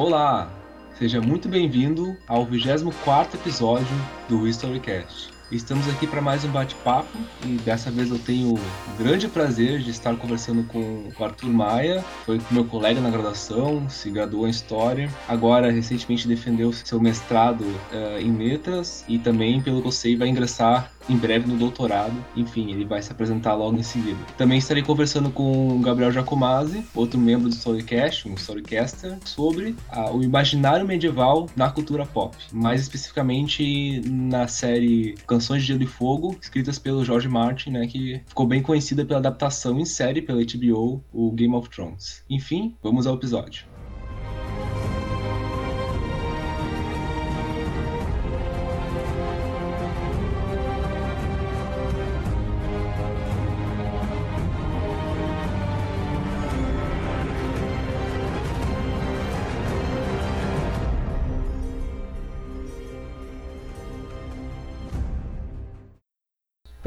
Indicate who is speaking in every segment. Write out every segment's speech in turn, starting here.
Speaker 1: Olá, seja muito bem-vindo ao 24 episódio do Historycast. Estamos aqui para mais um bate-papo e dessa vez eu tenho o grande prazer de estar conversando com o Arthur Maia, foi meu colega na graduação, se graduou em História, agora recentemente defendeu seu mestrado uh, em Letras e também, pelo que eu sei, vai ingressar em breve no doutorado. Enfim, ele vai se apresentar logo em seguida. Também estarei conversando com o Gabriel Giacomazzi, outro membro do Storycast, um Storycaster, sobre uh, o imaginário medieval na cultura pop, mais especificamente na série Canções de Gelo e Fogo, escritas pelo George Martin, né, que ficou bem conhecida pela adaptação em série pela HBO, o Game of Thrones. Enfim, vamos ao episódio.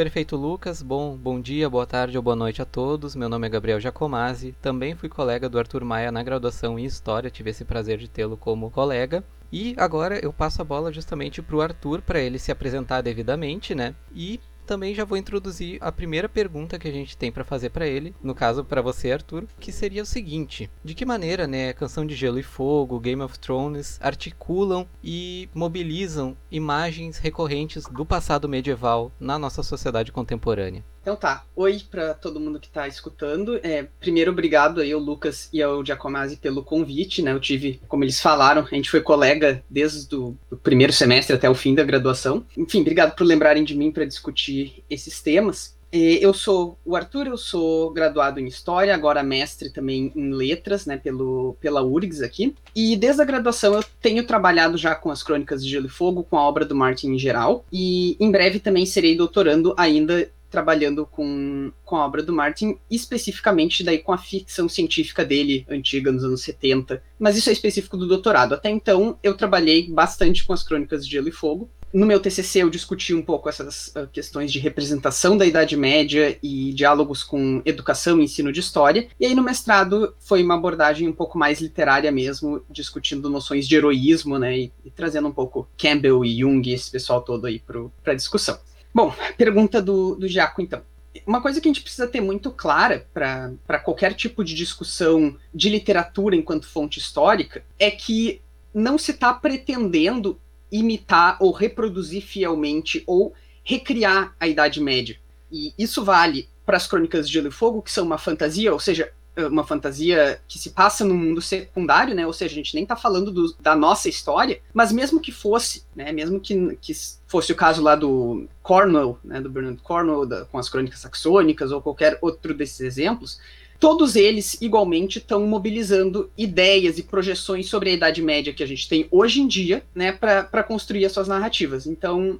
Speaker 2: Perfeito, Lucas. Bom, bom dia, boa tarde ou boa noite a todos. Meu nome é Gabriel Giacomazzi. Também fui colega do Arthur Maia na graduação em História. Tive esse prazer de tê-lo como colega. E agora eu passo a bola justamente para o Arthur para ele se apresentar devidamente, né? E também já vou introduzir a primeira pergunta que a gente tem para fazer para ele, no caso para você, Arthur, que seria o seguinte: de que maneira, né, Canção de Gelo e Fogo, Game of Thrones articulam e mobilizam imagens recorrentes do passado medieval na nossa sociedade contemporânea?
Speaker 3: Então tá, oi para todo mundo que está escutando. É, primeiro, obrigado aí ao Lucas e ao Giacomazzi pelo convite, né? Eu tive, como eles falaram, a gente foi colega desde o primeiro semestre até o fim da graduação. Enfim, obrigado por lembrarem de mim para discutir esses temas. Eu sou o Arthur, eu sou graduado em História, agora mestre também em Letras, né, pelo, pela URGS aqui. E desde a graduação eu tenho trabalhado já com as Crônicas de Gelo e Fogo, com a obra do Martin em geral. E em breve também serei doutorando ainda trabalhando com, com a obra do Martin, especificamente daí com a ficção científica dele, antiga, nos anos 70. Mas isso é específico do doutorado. Até então, eu trabalhei bastante com as crônicas de Gelo e Fogo. No meu TCC, eu discuti um pouco essas uh, questões de representação da Idade Média e diálogos com educação e ensino de história. E aí, no mestrado, foi uma abordagem um pouco mais literária mesmo, discutindo noções de heroísmo, né, e, e trazendo um pouco Campbell e Jung, esse pessoal todo aí para discussão. Bom, pergunta do, do Jaco, então. Uma coisa que a gente precisa ter muito clara para qualquer tipo de discussão de literatura enquanto fonte histórica é que não se está pretendendo imitar ou reproduzir fielmente ou recriar a Idade Média. E isso vale para as Crônicas de Gelo e Fogo, que são uma fantasia, ou seja, uma fantasia que se passa no mundo secundário, né? Ou seja, a gente nem tá falando do, da nossa história, mas mesmo que fosse, né? Mesmo que, que fosse o caso lá do Cornwell, né? Do Bernard Cornwell, da, com as crônicas saxônicas ou qualquer outro desses exemplos, todos eles igualmente estão mobilizando ideias e projeções sobre a Idade Média que a gente tem hoje em dia, né? Para construir as suas narrativas. Então,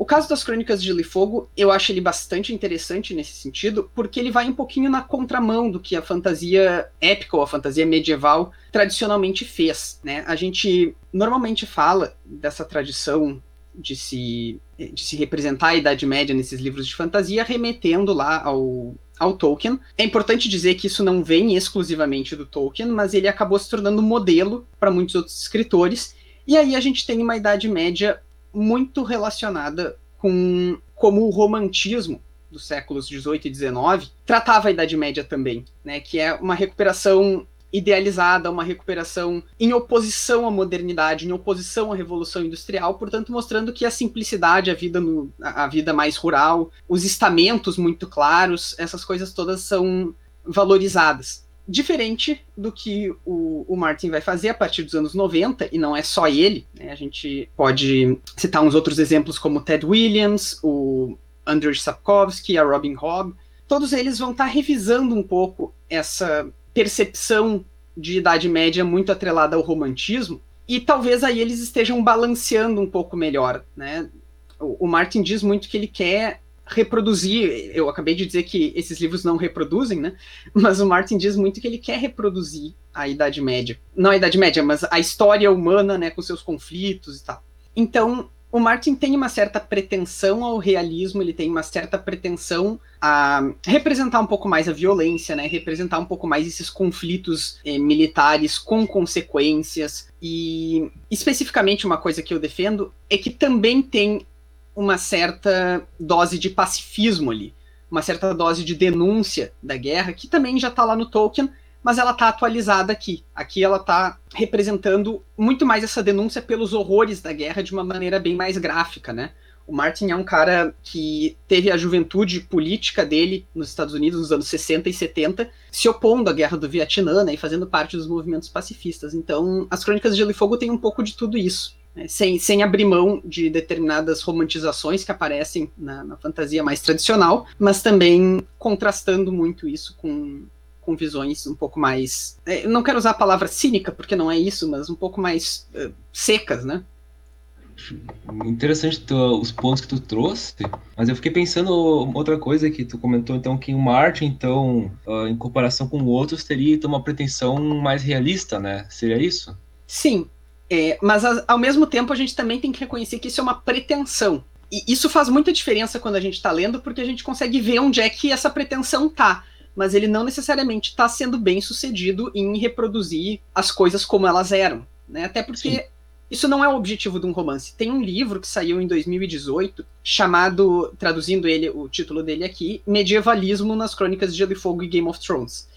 Speaker 3: o caso das Crônicas de Gelo eu acho ele bastante interessante nesse sentido, porque ele vai um pouquinho na contramão do que a fantasia épica ou a fantasia medieval tradicionalmente fez, né? A gente normalmente fala dessa tradição de se, de se representar a Idade Média nesses livros de fantasia, remetendo lá ao, ao Tolkien. É importante dizer que isso não vem exclusivamente do Tolkien, mas ele acabou se tornando modelo para muitos outros escritores. E aí a gente tem uma Idade Média muito relacionada com como o romantismo dos séculos 18 e 19 tratava a Idade Média também, né, que é uma recuperação idealizada, uma recuperação em oposição à modernidade, em oposição à revolução industrial, portanto mostrando que a simplicidade, a vida no, a vida mais rural, os estamentos muito claros, essas coisas todas são valorizadas diferente do que o, o, Martin vai fazer a partir dos anos 90, e não é só ele, né? a gente pode citar uns outros exemplos como Ted Williams, o Andrzej Sapkowski, a Robin Hobb, todos eles vão estar tá revisando um pouco essa percepção de Idade Média muito atrelada ao romantismo, e talvez aí eles estejam balanceando um pouco melhor, né? O, o Martin diz muito que ele quer reproduzir. Eu acabei de dizer que esses livros não reproduzem, né? Mas o Martin diz muito que ele quer reproduzir a Idade Média. Não a Idade Média, mas a história humana, né, com seus conflitos e tal. Então, o Martin tem uma certa pretensão ao realismo, ele tem uma certa pretensão a representar um pouco mais a violência, né? Representar um pouco mais esses conflitos eh, militares com consequências. E especificamente uma coisa que eu defendo é que também tem uma certa dose de pacifismo ali, uma certa dose de denúncia da guerra, que também já está lá no Tolkien, mas ela está atualizada aqui. Aqui ela está representando muito mais essa denúncia pelos horrores da guerra de uma maneira bem mais gráfica, né? O Martin é um cara que teve a juventude política dele nos Estados Unidos nos anos 60 e 70, se opondo à guerra do Vietnã né, e fazendo parte dos movimentos pacifistas. Então, as Crônicas de Gelo e Fogo têm um pouco de tudo isso. Né, sem, sem abrir mão de determinadas romantizações que aparecem na, na fantasia mais tradicional, mas também contrastando muito isso com com visões um pouco mais. É, não quero usar a palavra cínica, porque não é isso, mas um pouco mais uh, secas, né?
Speaker 1: Interessante tu, os pontos que tu trouxe, mas eu fiquei pensando outra coisa que tu comentou, então, que o Martin, então, uh, em comparação com outros, teria então, uma pretensão mais realista, né? Seria isso?
Speaker 3: Sim, é, mas ao mesmo tempo a gente também tem que reconhecer que isso é uma pretensão. E isso faz muita diferença quando a gente está lendo, porque a gente consegue ver onde é que essa pretensão tá mas ele não necessariamente está sendo bem sucedido em reproduzir as coisas como elas eram. Né? Até porque Sim. isso não é o objetivo de um romance. Tem um livro que saiu em 2018, chamado, traduzindo ele, o título dele aqui, Medievalismo nas Crônicas de Gelo e Fogo e Game of Thrones.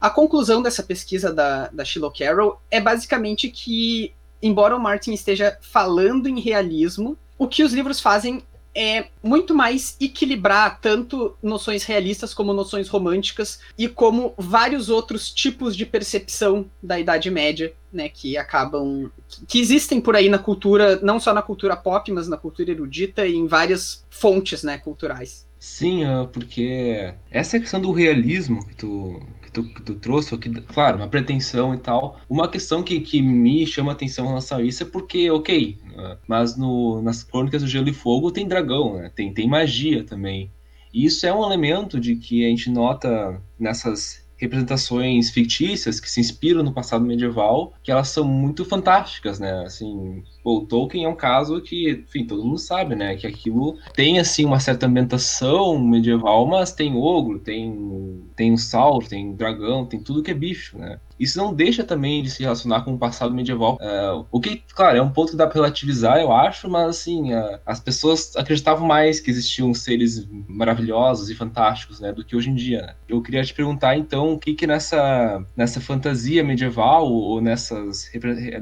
Speaker 3: A conclusão dessa pesquisa da, da Shiloh Carroll é basicamente que, embora o Martin esteja falando em realismo, o que os livros fazem é muito mais equilibrar tanto noções realistas como noções românticas e como vários outros tipos de percepção da Idade Média, né, que acabam que existem por aí na cultura, não só na cultura pop, mas na cultura erudita e em várias fontes, né, culturais.
Speaker 1: Sim, ah, porque essa questão do realismo que tu, que tu, que tu trouxe, que, claro, uma pretensão e tal. Uma questão que, que me chama atenção em relação a isso é porque, ok, ah, mas no, nas Crônicas do Gelo e Fogo tem dragão, né? tem, tem magia também. E isso é um elemento de que a gente nota nessas representações fictícias que se inspiram no passado medieval, que elas são muito fantásticas, né? Assim, o Tolkien é um caso que, enfim, todo mundo sabe, né? Que aquilo tem, assim, uma certa ambientação medieval, mas tem ogro, tem, tem um sauro, tem dragão, tem tudo que é bicho, né? Isso não deixa também de se relacionar com o passado medieval. Uh, o que, claro, é um ponto que dá para relativizar, eu acho, mas assim, uh, as pessoas acreditavam mais que existiam seres maravilhosos e fantásticos, né, do que hoje em dia. Né? Eu queria te perguntar, então, o que que nessa, nessa fantasia medieval ou nessas,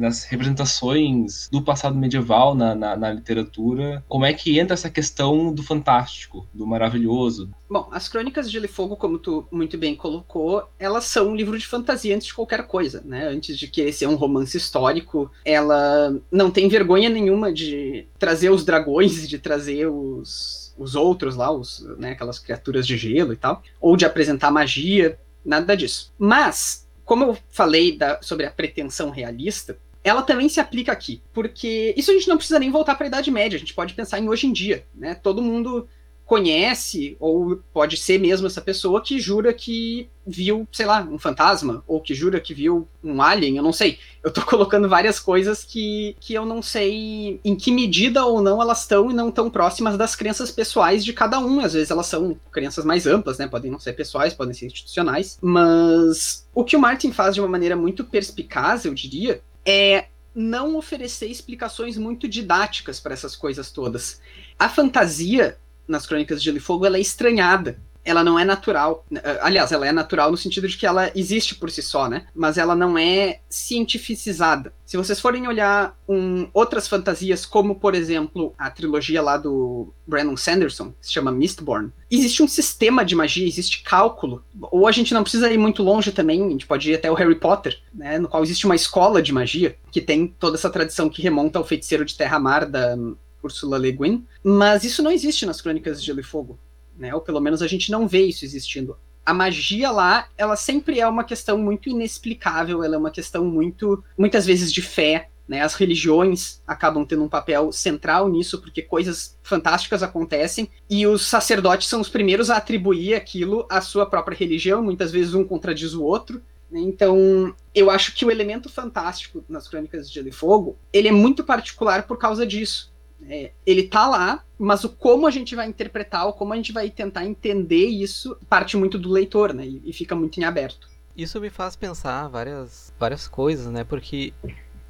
Speaker 1: nessas representações do passado medieval na, na, na literatura, como é que entra essa questão do fantástico, do maravilhoso?
Speaker 3: Bom, as Crônicas de Gelo e Fogo, como tu muito bem colocou, elas são um livro de fantasia antes de qualquer coisa, né? Antes de querer ser um romance histórico, ela não tem vergonha nenhuma de trazer os dragões, de trazer os, os outros lá, os, né, aquelas criaturas de gelo e tal, ou de apresentar magia, nada disso. Mas, como eu falei da, sobre a pretensão realista, ela também se aplica aqui, porque isso a gente não precisa nem voltar para a Idade Média, a gente pode pensar em hoje em dia, né? Todo mundo conhece, ou pode ser mesmo essa pessoa que jura que viu, sei lá, um fantasma, ou que jura que viu um alien, eu não sei. Eu tô colocando várias coisas que, que eu não sei em que medida ou não elas estão e não tão próximas das crenças pessoais de cada um. Às vezes elas são crenças mais amplas, né? Podem não ser pessoais, podem ser institucionais. Mas o que o Martin faz de uma maneira muito perspicaz, eu diria, é não oferecer explicações muito didáticas para essas coisas todas. A fantasia nas Crônicas de Gelo e Fogo, ela é estranhada. Ela não é natural. Aliás, ela é natural no sentido de que ela existe por si só, né? Mas ela não é cientificizada. Se vocês forem olhar um, outras fantasias, como por exemplo a trilogia lá do Brandon Sanderson, que se chama Mistborn, existe um sistema de magia, existe cálculo. Ou a gente não precisa ir muito longe também, a gente pode ir até o Harry Potter, né? No qual existe uma escola de magia que tem toda essa tradição que remonta ao feiticeiro de Terra-Mar da Ursula Le Guin, mas isso não existe nas Crônicas de Gelo e Fogo, né? Ou pelo menos a gente não vê isso existindo. A magia lá, ela sempre é uma questão muito inexplicável, ela é uma questão muito, muitas vezes de fé, né? As religiões acabam tendo um papel central nisso, porque coisas fantásticas acontecem, e os sacerdotes são os primeiros a atribuir aquilo à sua própria religião, muitas vezes um contradiz o outro, né? então, eu acho que o elemento fantástico nas Crônicas de Gelo e Fogo, ele é muito particular por causa disso É, ele tá lá, mas o como a gente vai interpretar, ou como a gente vai tentar entender isso, parte muito do leitor, né? E, e fica muito em aberto.
Speaker 2: Isso me faz pensar várias, várias coisas, né? Porque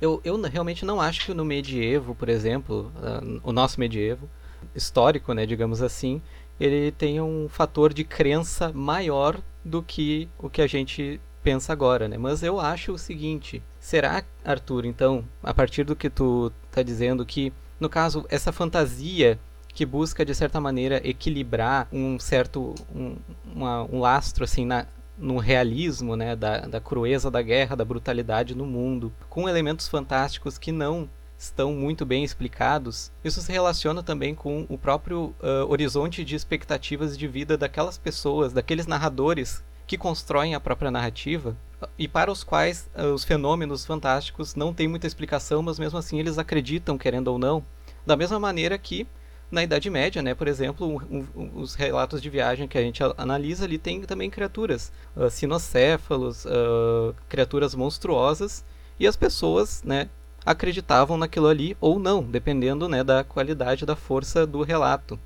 Speaker 2: eu, eu realmente não acho que no medievo, por exemplo, uh, o nosso medievo, histórico, né, digamos assim, ele tenha um fator de crença maior do que o que a gente pensa agora, né? Mas eu acho o seguinte, será, Arthur, então, a partir do que tu tá dizendo que, no caso, essa fantasia que busca de certa maneira equilibrar um certo um, uma, um lastro assim na, no realismo né, da, da crueza da guerra, da brutalidade no mundo, com elementos fantásticos que não estão muito bem explicados, isso se relaciona também com o próprio uh, horizonte de expectativas de vida daquelas pessoas, daqueles narradores que constroem a própria narrativa e para os quais uh, os fenômenos fantásticos não têm muita explicação, mas mesmo assim eles acreditam, querendo ou não, da mesma maneira que na Idade Média, né, por exemplo, um, um, os relatos de viagem que a gente analisa ali tem também criaturas, uh, sinocéfalos, uh, criaturas monstruosas, e as pessoas, né, acreditavam naquilo ali ou não, dependendo né, da qualidade da força do relato.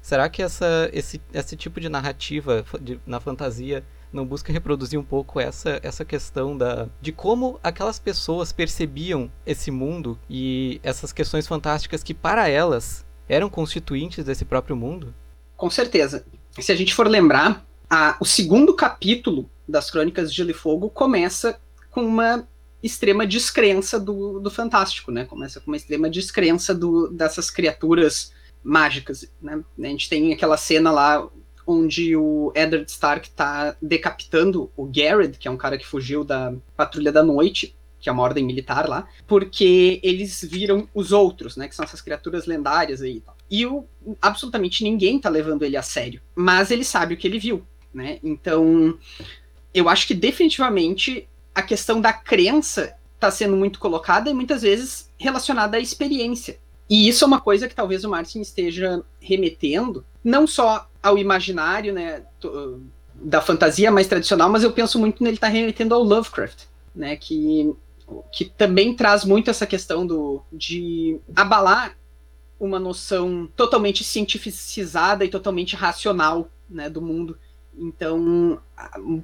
Speaker 2: Será que essa, esse, esse tipo de narrativa de, na fantasia não busca reproduzir um pouco essa, essa questão da, de como aquelas pessoas percebiam esse mundo e essas questões fantásticas que para elas eram constituintes desse próprio mundo?
Speaker 3: Com certeza. Se a gente for lembrar, a, o segundo capítulo das Crônicas de Gelo e Fogo começa com uma extrema descrença do, do fantástico, né? Começa com uma extrema descrença do, dessas criaturas mágicas, né? A gente tem aquela cena lá onde o Eddard Stark está decapitando o Garrett, que é um cara que fugiu da Patrulha da Noite, que é uma ordem militar lá, porque eles viram os outros, né, que são essas criaturas lendárias aí. E o, absolutamente ninguém tá levando ele a sério, mas ele sabe o que ele viu, né? Então, eu acho que definitivamente a questão da crença está sendo muito colocada e muitas vezes relacionada à experiência. E isso é uma coisa que talvez o Martin esteja remetendo, não só ao imaginário, né, da fantasia mais tradicional, mas eu penso muito nele estar tá remetendo ao Lovecraft, né, que, que também traz muito essa questão do, de abalar uma noção totalmente cientificizada e totalmente racional, né, do mundo. Então,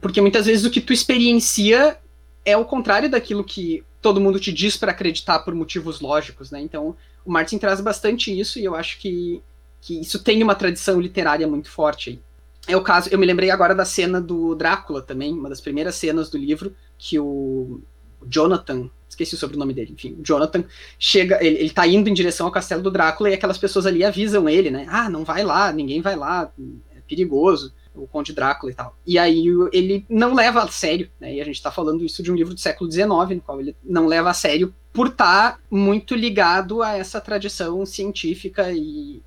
Speaker 3: porque muitas vezes o que tu experiencia é o contrário daquilo que todo mundo te diz para acreditar por motivos lógicos, né? Então, o Martin traz bastante isso e eu acho que, que isso tem uma tradição literária muito forte aí. É o caso, eu me lembrei agora da cena do Drácula também, uma das primeiras cenas do livro, que o Jonathan, esqueci o sobrenome dele, enfim, Jonathan chega, ele, ele tá indo em direção ao castelo do Drácula e aquelas pessoas ali avisam ele, né? Ah, não vai lá, ninguém vai lá, é perigoso o Conde Drácula e tal. E aí ele não leva a sério, né? E a gente está falando isso de um livro do século XIX, no qual ele não leva a sério por estar tá muito ligado a essa tradição científica e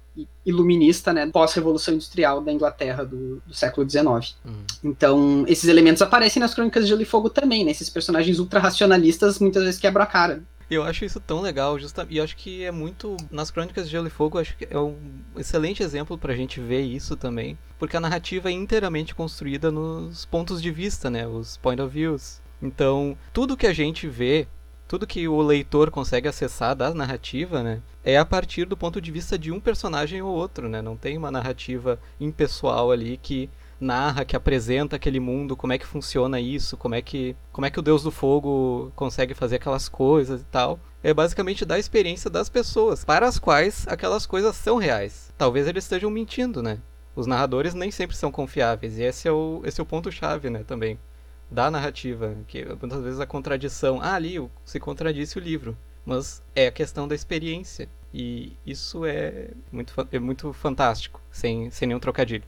Speaker 3: iluminista, né, pós-revolução industrial da Inglaterra do, do século XIX. Uhum. Então, esses elementos aparecem nas Crônicas de Gelo e Fogo também, né? Esses personagens ultra-racionalistas muitas vezes quebram a cara.
Speaker 2: Eu acho isso tão legal, justamente, e acho que é muito. Nas Crônicas de Gelo e Fogo, acho que é um excelente exemplo pra gente ver isso também, porque a narrativa é inteiramente construída nos pontos de vista, né? Os point of views. Então, tudo que a gente vê, tudo que o leitor consegue acessar da narrativa, né? É a partir do ponto de vista de um personagem ou outro, né? Não tem uma narrativa impessoal ali que narra, que apresenta aquele mundo, como é que funciona isso, como é que, como é que o Deus do Fogo consegue fazer aquelas coisas e tal. É basicamente da experiência das pessoas, para as quais aquelas coisas são reais. Talvez eles estejam mentindo, né? Os narradores nem sempre são confiáveis, e esse é o, esse é o ponto-chave, né, também, da narrativa, que muitas vezes a contradição, ah, ali se contradisse o livro, mas é a questão da experiência, e isso é muito, é muito fantástico, sem, sem nenhum trocadilho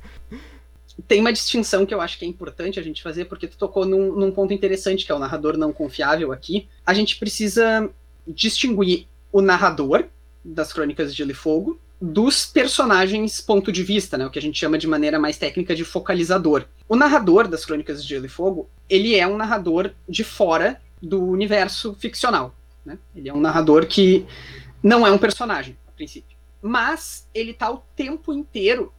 Speaker 3: tem uma distinção que eu acho que é importante a gente fazer, porque tu tocou num, num, ponto interessante, que é o narrador não confiável aqui. A gente precisa distinguir o narrador das Crônicas de Gelo e Fogo dos personagens ponto de vista, né, o que a gente chama de maneira mais técnica de focalizador. O narrador das Crônicas de Gelo e Fogo, ele é um narrador de fora do universo ficcional. Né? Ele é um narrador que não é um personagem, a princípio. Mas ele está o tempo inteiro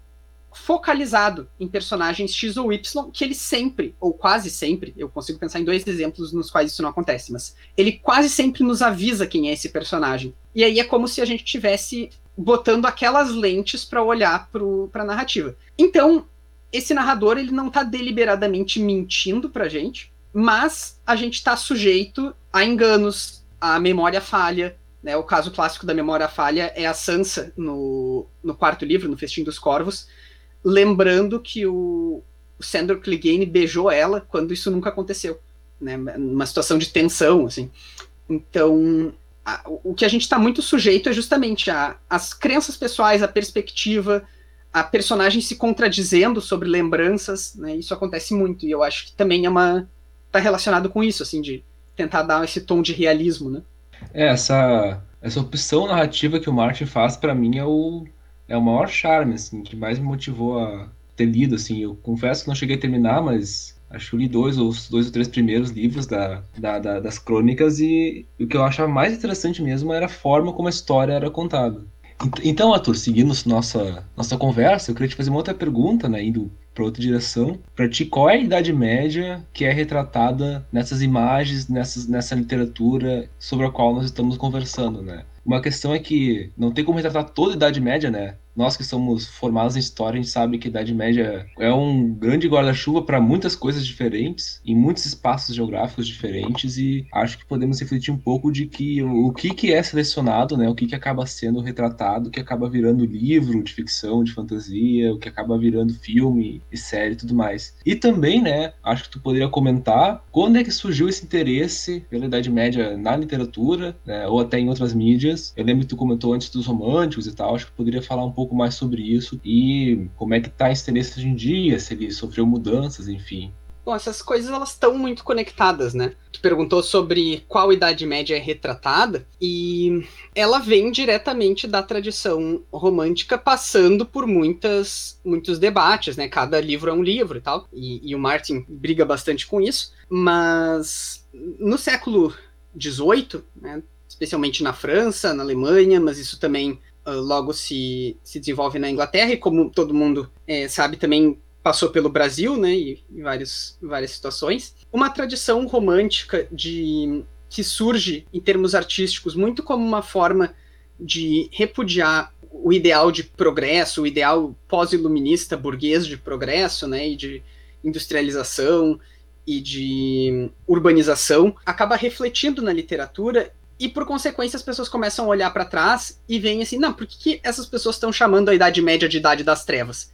Speaker 3: focalizado em personagens X ou Y, que ele sempre, ou quase sempre, eu consigo pensar em dois exemplos nos quais isso não acontece, mas ele quase sempre nos avisa quem é esse personagem. E aí é como se a gente tivesse botando aquelas lentes para olhar para a narrativa. Então, esse narrador ele não está deliberadamente mentindo pra gente, mas a gente está sujeito a enganos, a memória falha. Né? O caso clássico da memória falha é a Sansa no, no quarto livro, no Festim dos Corvos, lembrando que o, o Sandor Clegane beijou ela quando isso nunca aconteceu. Né? Numa situação de tensão, assim. Então, a, o que a gente está muito sujeito é justamente a, as crenças pessoais, a perspectiva, a personagem se contradizendo sobre lembranças, né? Isso acontece muito e eu acho que também é uma tá relacionado com isso, assim, de tentar dar esse tom de realismo, né?
Speaker 1: É, essa essa opção narrativa que o Martin faz para mim é o é o maior charme, assim, que mais me motivou a ter lido, assim. Eu confesso que não cheguei a terminar, mas acho que li dois ou dois ou três primeiros livros da, da, da, das crônicas e o que eu achava mais interessante mesmo era a forma como a história era contada. Então, Arthur, seguindo nossa, nossa conversa, eu queria te fazer uma outra pergunta, né, indo para outra direção. Para ti, qual é a idade média que é retratada nessas imagens, nessas, nessa literatura sobre a qual nós estamos conversando, né? Uma questão é que não tem como retratar toda a Idade Média, né? Nós que somos formados em história, a gente sabe que a Idade Média é um grande guarda-chuva para muitas coisas diferentes, em muitos espaços geográficos diferentes, e acho que podemos refletir um pouco de que o que, que é selecionado, né? O que, que acaba sendo retratado, o que acaba virando livro de ficção, de fantasia, o que acaba virando filme e série e tudo mais. E também, né? Acho que tu poderia comentar quando é que surgiu esse interesse pela Idade Média na literatura, né? Ou até em outras mídias. Eu lembro que tu comentou antes dos românticos e tal, acho que poderia falar um pouco pouco mais sobre isso e como é que tá esse tendência hoje em dia, se ele sofreu mudanças, enfim.
Speaker 3: Bom, essas coisas elas estão muito conectadas, né? Tu perguntou sobre qual idade média é retratada e ela vem diretamente da tradição romântica, passando por muitas muitos debates, né? Cada livro é um livro e tal. E, e o Martin briga bastante com isso, mas no século XVIII, né, especialmente na França, na Alemanha, mas isso também logo se, se desenvolve na Inglaterra, e como todo mundo é, sabe, também passou pelo Brasil, né, e, vários, várias situações. Uma tradição romântica de que surge em termos artísticos muito como uma forma de repudiar o ideal de progresso, o ideal pós-iluminista burguês de progresso, né, e de industrialização e de urbanização, acaba refletindo na literatura e por consequência as pessoas começam a olhar para trás e veem assim, não, por que, que essas pessoas estão chamando a Idade Média de Idade das Trevas?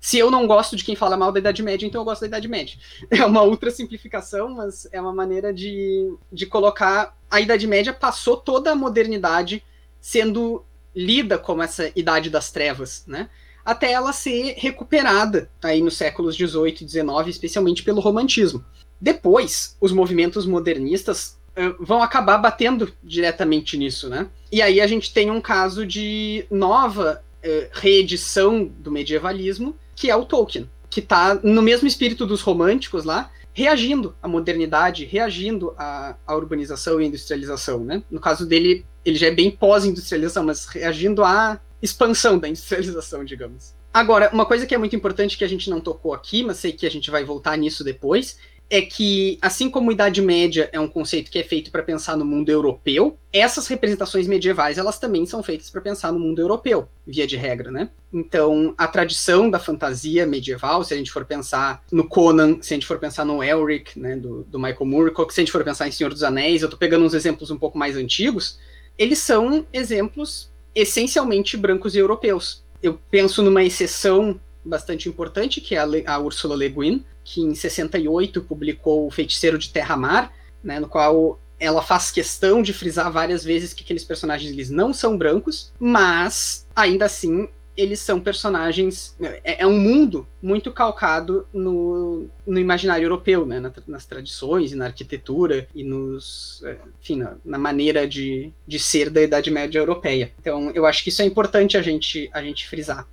Speaker 3: Se eu não gosto de quem fala mal da Idade Média, então eu gosto da Idade Média. É uma ultra simplificação, mas é uma maneira de, de colocar. A Idade Média passou toda a modernidade sendo lida como essa Idade das Trevas, né? Até ela ser recuperada aí nos séculos 18 e 19, especialmente pelo romantismo. Depois, os movimentos modernistas vão acabar batendo diretamente nisso, né? E aí a gente tem um caso de nova uh, reedição do medievalismo, que é o Tolkien, que está no mesmo espírito dos românticos lá, reagindo à modernidade, reagindo à, à urbanização e industrialização, né? No caso dele, ele já é bem pós-industrialização, mas reagindo à expansão da industrialização, digamos. Agora, uma coisa que é muito importante que a gente não tocou aqui, mas sei que a gente vai voltar nisso depois, é que, assim como Idade Média é um conceito que é feito para pensar no mundo europeu, essas representações medievais elas também são feitas para pensar no mundo europeu, via de regra, né? Então, a tradição da fantasia medieval, se a gente for pensar no Conan, se a gente for pensar no Elric, né, do, do Michael Moorcock, se a gente for pensar em Senhor dos Anéis, eu estou pegando uns exemplos um pouco mais antigos, eles são exemplos essencialmente brancos e europeus. Eu penso numa exceção bastante importante, que é a, Le a Ursula Le Guin, que em 68 publicou O Feiticeiro de Terra-Mar, né, no qual ela faz questão de frisar várias vezes que aqueles personagens eles não são brancos, mas ainda assim eles são personagens. É, é um mundo muito calcado no, no imaginário europeu, né? Na, nas tradições e na arquitetura e nos. É, enfim, na, na, maneira de, de ser da Idade Média Europeia. Então, eu acho que isso é importante a gente, a gente frisar.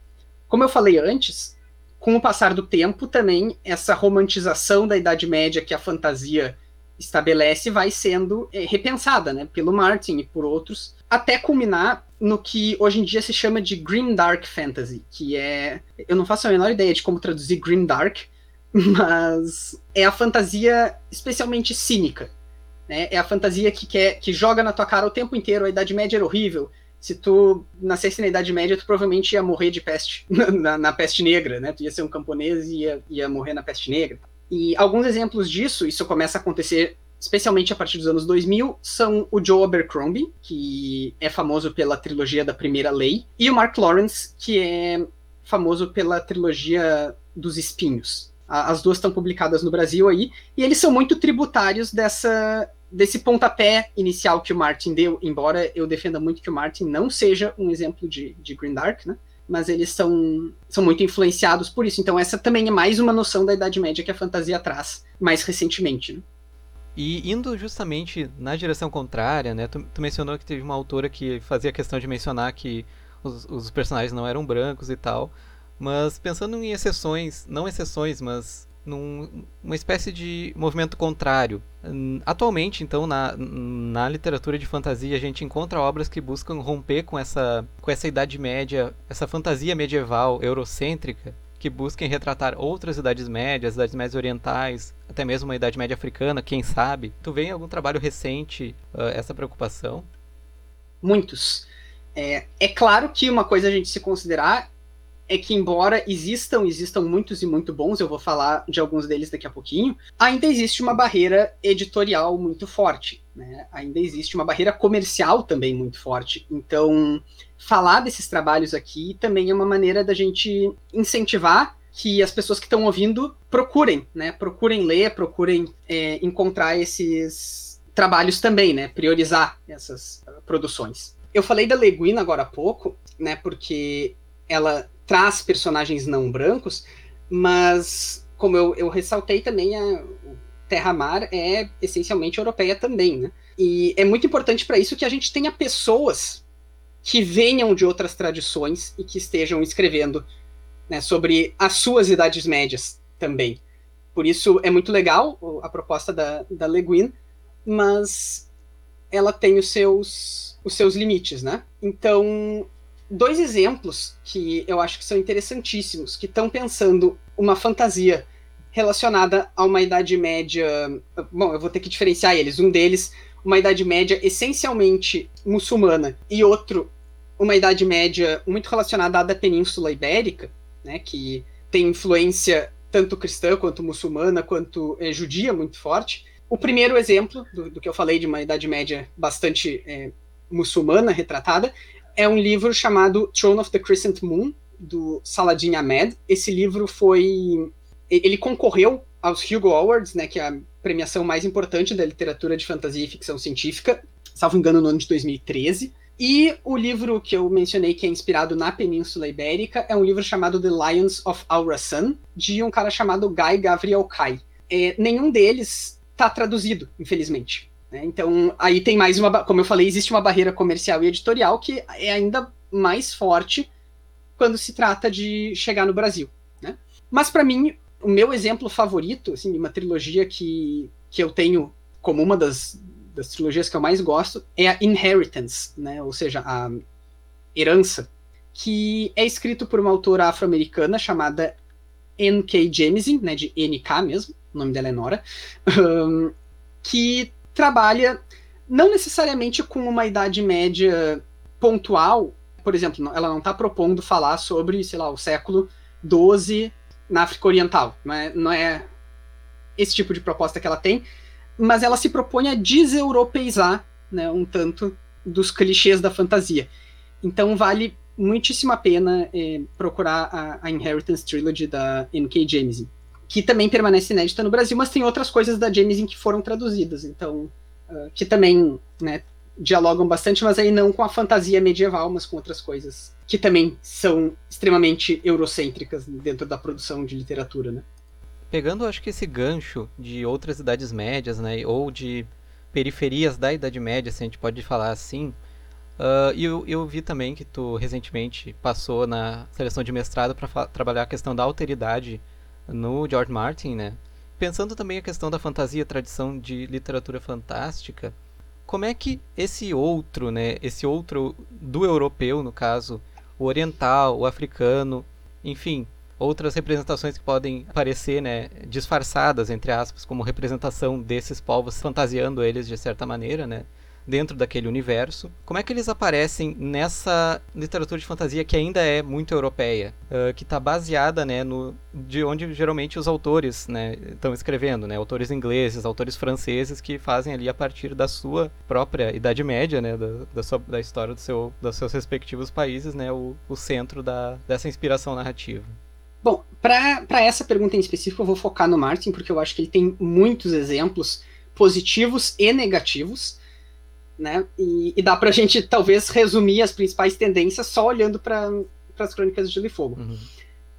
Speaker 3: Como eu falei antes, com o passar do tempo, também essa romantização da Idade Média que a fantasia estabelece vai sendo é, repensada né, pelo Martin e por outros, até culminar no que hoje em dia se chama de Grim Dark Fantasy, que é. Eu não faço a menor ideia de como traduzir Grim Dark, mas é a fantasia especialmente cínica. Né? É a fantasia que quer que joga na tua cara o tempo inteiro, a Idade Média era horrível. Se tu nascesse na Idade Média, tu provavelmente ia morrer de peste, na, na peste negra, né? Tu ia ser um camponês e ia, ia morrer na peste negra. E alguns exemplos disso, isso começa a acontecer especialmente a partir dos anos 2000, são o Joe Abercrombie, que é famoso pela trilogia da Primeira Lei, e o Mark Lawrence, que é famoso pela trilogia dos Espinhos. As duas estão publicadas no Brasil aí, e eles são muito tributários dessa desse pontapé inicial que o Martin deu, embora eu defenda muito que o Martin não seja um exemplo de, de Green Dark, né? Mas eles são, são muito influenciados por isso. Então, essa também é mais uma noção da Idade Média que a fantasia traz mais recentemente. Né?
Speaker 2: E indo justamente na direção contrária, né? Tu, tu, mencionou que teve uma autora que fazia questão de mencionar que os, os, personagens não eram brancos e tal. Mas pensando em exceções, não exceções, mas numa espécie de movimento contrário. Atualmente, então, na, na literatura de fantasia, a gente encontra obras que buscam romper com essa, com essa Idade Média, essa fantasia medieval eurocêntrica, que busquem retratar outras idades médias, idades médias orientais, até mesmo uma idade média africana, quem sabe. Tu vê em algum trabalho recente uh, essa preocupação?
Speaker 3: Muitos. É, é claro que uma coisa a gente se considerar é que embora existam, existam muitos e muito bons, eu vou falar de alguns deles daqui a pouquinho, ainda existe uma barreira editorial muito forte, né? Ainda existe uma barreira comercial também muito forte. Então, falar desses trabalhos aqui também é uma maneira da gente incentivar que as pessoas que estão ouvindo procurem, né? Procurem ler, procurem é, encontrar esses trabalhos também, né? Priorizar essas uh, produções. Eu falei da Le Guin agora há pouco, né? Porque ela traz personagens não brancos, mas como eu, eu ressaltei também, a Terra-Mar é essencialmente europeia também, né? E é muito importante para isso que a gente tenha pessoas que venham de outras tradições e que estejam escrevendo né, sobre as suas idades médias também. Por isso é muito legal a proposta da, da Le Guin, mas ela tem os seus, os seus limites, né? Então, dois exemplos que eu acho que são interessantíssimos, que estão pensando uma fantasia relacionada a uma Idade Média. Bom, eu vou ter que diferenciar eles. Um deles, uma Idade Média essencialmente muçulmana, e outro, uma Idade Média muito relacionada à Península Ibérica, né, que tem influência tanto cristã quanto muçulmana, quanto é, judia muito forte. O primeiro exemplo do, do, que eu falei de uma Idade Média bastante é, muçulmana retratada é um livro chamado Throne of the Crescent Moon, do Saladin Ahmed. Esse livro foi. Ele concorreu aos Hugo Awards, né, que é a premiação mais importante da literatura de fantasia e ficção científica, salvo engano, no ano de 2013. E o livro que eu mencionei, que é inspirado na Península Ibérica, é um livro chamado The Lions of Aurasan, de um cara chamado Guy Gavriel Kai. É, nenhum deles está traduzido, infelizmente. Né? Então, aí tem mais uma. Como eu falei, existe uma barreira comercial e editorial que é ainda mais forte quando se trata de chegar no Brasil. Né? Mas, para mim, o meu exemplo favorito, assim, de uma trilogia que, que eu tenho como uma das, das trilogias que eu mais gosto, é a Inheritance, né? ou seja, a herança, que é escrito por uma autora afro-americana chamada N.K. Jemisin, né, de N.K. mesmo, o nome dela é Nora, que trabalha não necessariamente com uma idade média pontual, por exemplo, ela não está propondo falar sobre, sei lá, o século XII na África Oriental, não é, não é esse tipo de proposta que ela tem, mas ela se propõe a deseuropeizar né, um tanto dos clichês da fantasia. Então vale muitíssimo a pena é, procurar a, a, Inheritance Trilogy da N.K. Jemisin que também permanece inédita no Brasil, mas tem outras coisas da Jameson que foram traduzidas, então uh, que também né, dialogam bastante, mas aí não com a fantasia medieval, mas com outras coisas que também são extremamente eurocêntricas dentro da produção de literatura, né?
Speaker 2: Pegando, acho que esse gancho de outras idades médias, né, ou de periferias da Idade Média, se a gente pode falar assim, uh, eu, eu vi também que tu recentemente passou na seleção de mestrado para trabalhar a questão da alteridade no George Martin, né? Pensando também a questão da fantasia, tradição de literatura fantástica, como é que esse outro, né, esse outro do europeu, no caso, o oriental, o africano, enfim, outras representações que podem aparecer, né, disfarçadas entre aspas, como representação desses povos, fantasiando eles de certa maneira, né, dentro daquele universo. Como é que eles aparecem nessa literatura de fantasia que ainda é muito europeia, uh, que está baseada, né, no de onde geralmente os autores, né, estão escrevendo, né, autores ingleses, autores franceses que fazem ali a partir da sua própria idade média, né, da, da, sua, da história do seu, dos seus respectivos países, né, o, o centro da, dessa inspiração narrativa.
Speaker 3: Bom, para essa pergunta em específico, eu vou focar no Martin, porque eu acho que ele tem muitos exemplos positivos e negativos né? E, e dá pra gente talvez resumir as principais tendências só olhando para as crônicas de Gelo e Fogo. Uhum.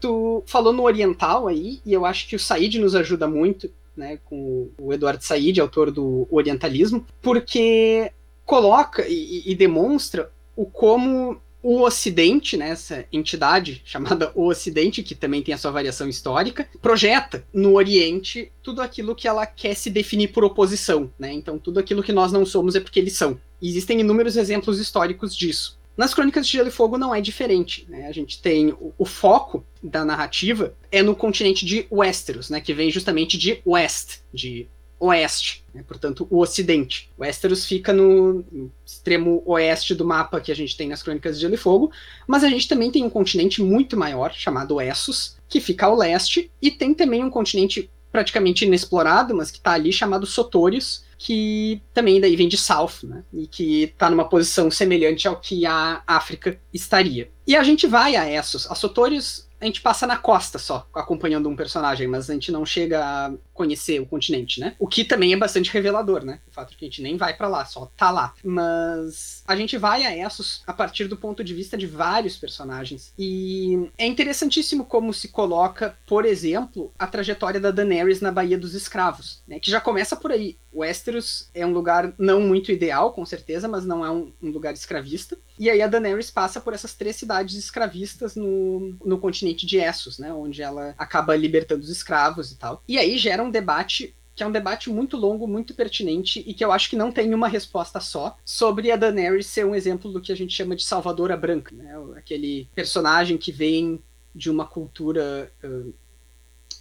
Speaker 3: Tu falou no Oriental aí, e eu acho que o Said nos ajuda muito, né, com o Eduardo Said, autor do Orientalismo, porque coloca e, e demonstra o como o Ocidente, né, essa entidade chamada o Ocidente, que também tem a sua variação histórica, projeta no Oriente tudo aquilo que ela quer se definir por oposição. Né? Então, tudo aquilo que nós não somos é porque eles são. Existem inúmeros exemplos históricos disso. Nas Crônicas de Gelo e Fogo não é diferente. Né? A gente tem o, o, foco da narrativa é no continente de Westeros, né? que vem justamente de West, de oeste, né? portanto, o ocidente. Westeros fica no, extremo oeste do mapa que a gente tem nas Crônicas de Gelo e Fogo, mas a gente também tem um continente muito maior, chamado Essos, que fica ao leste, e tem também um continente praticamente inexplorado, mas que está ali, chamado Sotorius, que também daí vem de South, né? E que está numa posição semelhante ao que a África estaria. E a gente vai a Essos. A Sotorius a gente passa na costa só, acompanhando um personagem, mas a gente não chega a conhecer o continente, né? O que também é bastante revelador, né? O fato de que a gente nem vai para lá, só tá lá. Mas a gente vai a Essos a partir do ponto de vista de vários personagens. E é interessantíssimo como se coloca, por exemplo, a trajetória da Daenerys na Baía dos Escravos, né? Que já começa por aí. Westeros é um lugar não muito ideal, com certeza, mas não é um, um, lugar escravista. E aí a Daenerys passa por essas três cidades escravistas no, no continente de Essos, né? Onde ela acaba libertando os escravos e tal. E aí gera um debate que é um debate muito longo, muito pertinente e que eu acho que não tem uma resposta só sobre a Daenerys ser um exemplo do que a gente chama de salvadora branca, né? Aquele personagem que vem de uma cultura uh,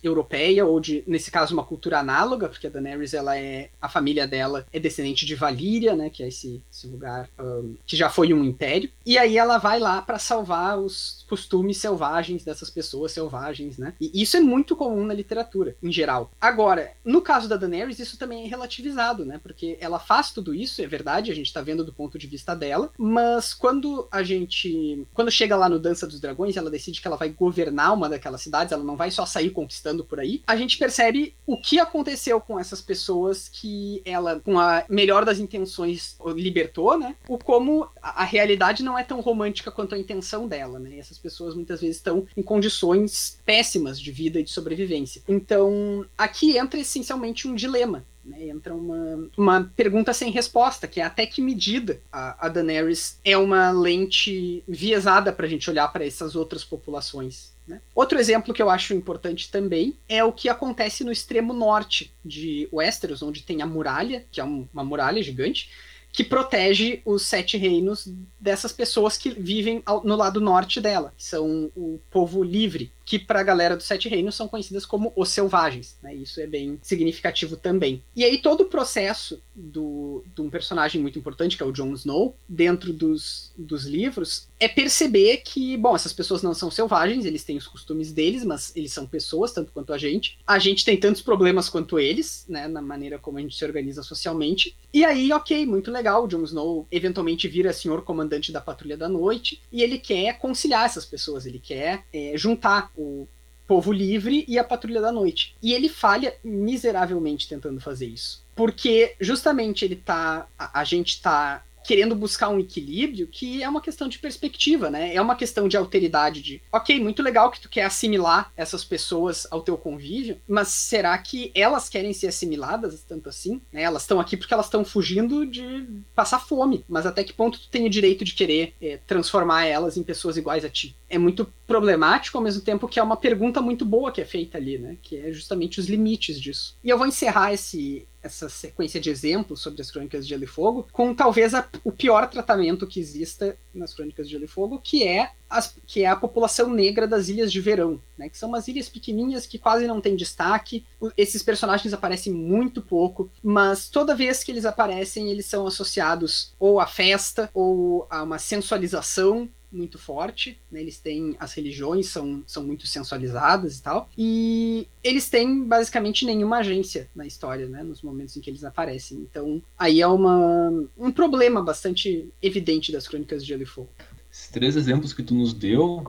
Speaker 3: europeia, ou de, nesse caso, uma cultura análoga, porque a Daenerys, ela é, a família dela é descendente de Valíria, né, que é esse, esse lugar um, que já foi um império, e aí ela vai lá para salvar os costumes selvagens dessas pessoas selvagens, né, e isso é muito comum na literatura, em geral. Agora, no caso da Daenerys, isso também é relativizado, né, porque ela faz tudo isso, é verdade, a gente tá vendo do ponto de vista dela, mas quando a gente, quando chega lá no Dança dos Dragões, ela decide que ela vai governar uma daquelas cidades, ela não vai só sair conquistando por aí, a gente percebe o que aconteceu com essas pessoas que ela, com a melhor das intenções, libertou, né? O como a, realidade não é tão romântica quanto a intenção dela, né? E essas pessoas muitas vezes estão em condições péssimas de vida e de sobrevivência. Então, aqui entra essencialmente um dilema. Né, entra uma, uma pergunta sem resposta, que é até que medida a, a Daenerys é uma lente viesada para a gente olhar para essas outras populações. Né? Outro exemplo que eu acho importante também é o que acontece no extremo norte de Westeros, onde tem a muralha, que é um, uma muralha gigante, que protege os sete reinos dessas pessoas que vivem ao, no lado norte dela, que são o povo livre, que para a galera dos Sete Reinos são conhecidas como os Selvagens. Né? Isso é bem significativo também. E aí todo o processo do, de um personagem muito importante, que é o Jon Snow, dentro dos, dos livros, é perceber que, bom, essas pessoas não são selvagens, eles têm os costumes deles, mas eles são pessoas, tanto quanto a gente. A gente tem tantos problemas quanto eles, né, na maneira como a gente se organiza socialmente. E aí, ok, muito legal, o Jon Snow eventualmente vira senhor comandante da Patrulha da Noite, e ele quer conciliar essas pessoas, ele quer é, juntar o Povo Livre e a Patrulha da Noite. E ele falha miseravelmente tentando fazer isso. Porque justamente ele tá. A, a gente tá querendo buscar um equilíbrio que é uma questão de perspectiva, né? É uma questão de alteridade de, ok, muito legal que tu quer assimilar essas pessoas ao teu convívio, mas será que elas querem ser assimiladas tanto assim? Né? Elas estão aqui porque elas estão fugindo de passar fome, mas até que ponto tu tem o direito de querer é, transformar elas em pessoas iguais a ti? É muito problemático ao mesmo tempo que é uma pergunta muito boa que é feita ali, né? Que é justamente os limites disso. E eu vou encerrar esse essa sequência de exemplos sobre as Crônicas de Gelo e Fogo, com talvez a, o pior tratamento que exista nas Crônicas de Gelo e Fogo, que é, as, que é a população negra das Ilhas de Verão, né, que são umas ilhas pequenininhas que quase não têm destaque. Esses personagens aparecem muito pouco, mas toda vez que eles aparecem, eles são associados ou à festa ou a uma sensualização muito forte, né? eles têm as religiões são, são muito sensualizadas e tal, e eles têm basicamente nenhuma agência na história, né? nos momentos em que eles aparecem. Então, aí é uma, um problema bastante evidente das Crônicas de Gelo e Fogo.
Speaker 1: Esses três exemplos que tu nos deu,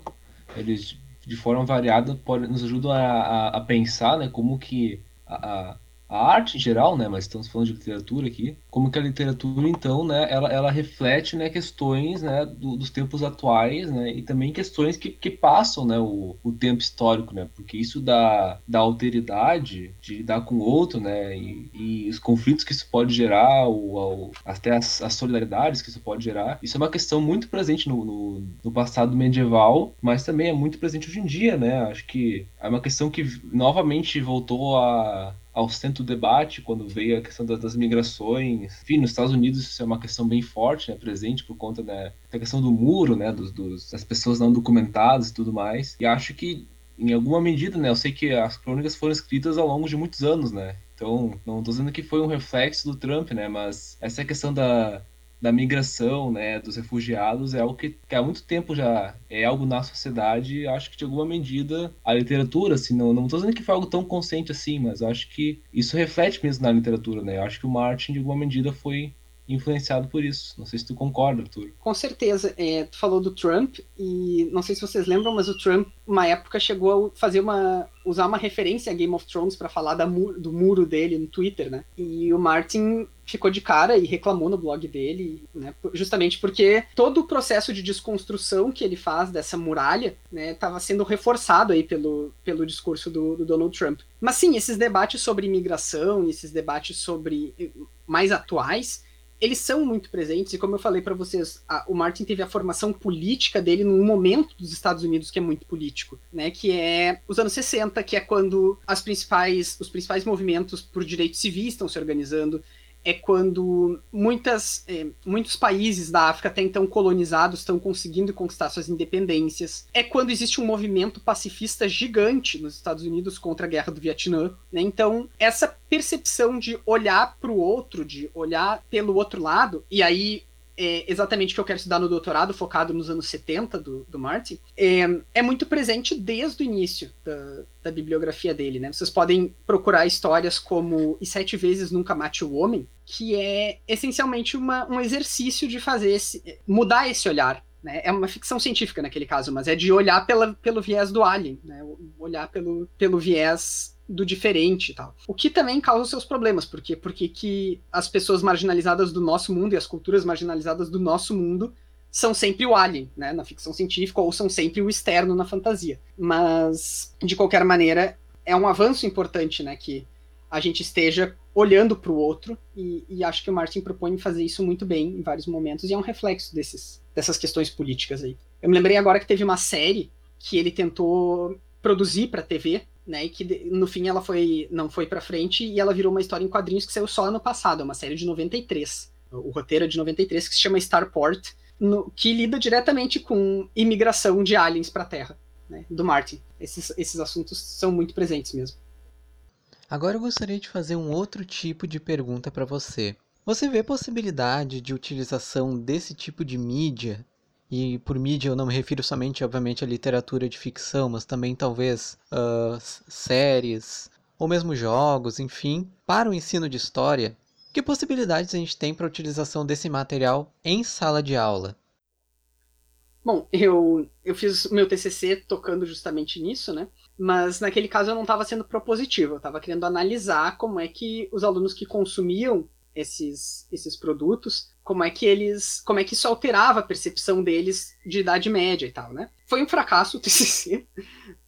Speaker 1: eles de forma variada nos ajudam a, a, a pensar né, como que a arte em geral, né, mas estamos falando de literatura aqui, como que a literatura então, né, ela, ela reflete, né, questões, né, do, dos tempos atuais, né, e também questões que, que passam, né, o, o tempo histórico, né, porque isso da, da alteridade, de lidar com o outro, né, e, e os conflitos que isso pode gerar, o, o até as, as, solidariedades que isso pode gerar, isso é uma questão muito presente no, no, no passado medieval, mas também é muito presente hoje em dia, né, acho que é uma questão que novamente voltou a ao centro do debate quando veio a questão das migrações. Enfim, nos Estados Unidos isso é uma questão bem forte, né, presente por conta né, da questão do muro, né, dos, dos, das pessoas não documentadas e tudo mais. E acho que, em alguma medida, né, eu sei que as crônicas foram escritas ao longo de muitos anos, né, então, não estou dizendo que foi um reflexo do Trump, né? Mas essa questão da, da migração, né, dos refugiados é algo que, que, há muito tempo já é algo na sociedade. Acho que de alguma medida a literatura, assim, não não estou dizendo que foi algo tão consciente assim, mas acho que isso reflete mesmo na literatura, né? Acho que o Martin de alguma medida foi influenciado por isso. Não sei se tu concorda, Arthur.
Speaker 3: Com certeza. É, tu falou do Trump e não sei se vocês lembram, mas o Trump, uma época, chegou a fazer uma usar uma referência a Game of Thrones para falar da, do muro dele no Twitter, né? E o Martin ficou de cara e reclamou no blog dele, né? Justamente porque todo o processo de desconstrução que ele faz dessa muralha, né, estava sendo reforçado aí pelo, pelo discurso do, do Donald Trump. Mas sim, esses debates sobre imigração, esses debates sobre eh, mais atuais, eles são muito presentes, e como eu falei para vocês, a, o Martin teve a formação política dele num momento dos Estados Unidos que é muito político, né? Que é os anos 60, que é quando as principais, os principais movimentos por direitos civis estão se organizando, é quando muitas, é, muitos países da África até então colonizados estão conseguindo conquistar suas independências. É quando existe um movimento pacifista gigante nos Estados Unidos contra a guerra do Vietnã. Né? Então, essa percepção de olhar para o outro, de olhar pelo outro lado, e aí é exatamente o que eu quero estudar no doutorado, focado nos anos 70 do, do Martin, é, é muito presente desde o início da, da bibliografia dele. Né? Vocês podem procurar histórias como E Sete Vezes Nunca Mate o Homem, que é essencialmente uma, um exercício de fazer esse, mudar esse olhar. Né? É uma ficção científica naquele caso, mas é de olhar pela, pelo viés do alien, né? olhar pelo, pelo viés do diferente e tal. O que também causa seus problemas, porque porque que as pessoas marginalizadas do nosso mundo e as culturas marginalizadas do nosso mundo são sempre o alien, né, na ficção científica ou são sempre o externo na fantasia. Mas de qualquer maneira é um avanço importante, né, que a gente esteja olhando para o outro e, e, acho que o Martin propõe fazer isso muito bem em vários momentos e é um reflexo desses, dessas questões políticas aí. Eu me lembrei agora que teve uma série que ele tentou produzir para TV né? E que no fim ela foi não foi para frente e ela virou uma história em quadrinhos que saiu só ano passado, é uma série de 93. O roteiro é de 93 que se chama Starport, no, que lida diretamente com imigração de aliens para a Terra, né, do Martin. Esses, esses assuntos são muito presentes mesmo.
Speaker 2: Agora eu gostaria de fazer um outro tipo de pergunta para você. Você vê possibilidade de utilização desse tipo de mídia e por mídia eu não me refiro somente, obviamente, à literatura de ficção, mas também talvez uh, séries ou mesmo jogos, enfim, para o ensino de história. Que possibilidades a gente tem para a utilização desse material em sala de aula?
Speaker 3: Bom, eu, eu fiz meu TCC tocando justamente nisso, né? Mas naquele caso eu não estava sendo propositivo, eu estava querendo analisar como é que os alunos que consumiam esses, esses produtos, como é que eles, como é que isso alterava a percepção deles de idade média e tal, né? Foi um fracasso o TCC,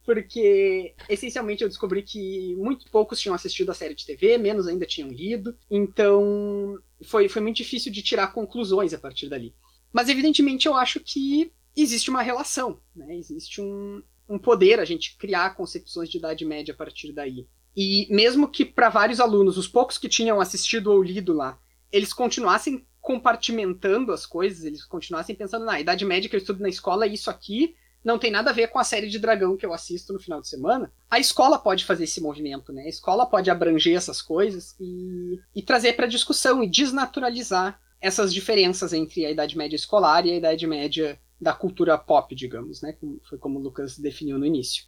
Speaker 3: porque essencialmente eu descobri que muito poucos tinham assistido a série de TV, menos ainda tinham lido, então foi, foi muito difícil de tirar conclusões a partir dali. Mas evidentemente eu acho que existe uma relação, né? Existe um, um poder a gente criar concepções de idade média a partir daí. E mesmo que para vários alunos, os poucos que tinham assistido ou lido lá, eles continuassem compartimentando as coisas, eles continuassem pensando na Idade Média que eu estudo na escola é isso aqui, não tem nada a ver com a série de dragão que eu assisto no final de semana. A escola pode fazer esse movimento, né? A escola pode abranger essas coisas e, e trazer para discussão e desnaturalizar essas diferenças entre a Idade Média escolar e a Idade Média da cultura pop, digamos, né? Foi como o Lucas definiu no início.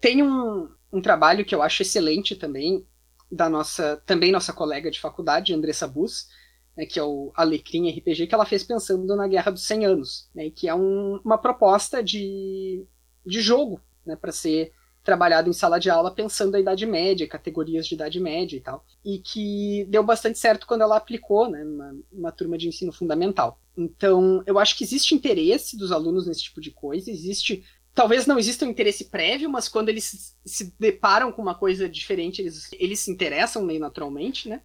Speaker 3: Tem um, um trabalho que eu acho excelente também, da nossa, também nossa colega de faculdade, Andressa Bus, né, que é o Alecrim RPG, que ela fez pensando na Guerra dos 100 Anos, né, que é um, uma proposta de, de jogo né, para ser trabalhado em sala de aula pensando a Idade Média, categorias de Idade Média e tal. E que deu bastante certo quando ela aplicou né, numa, numa turma de ensino fundamental. Então, eu acho que existe interesse dos alunos nesse tipo de coisa, existe talvez não exista um interesse prévio, mas quando eles se deparam com uma coisa diferente, eles, eles se interessam meio naturalmente, né?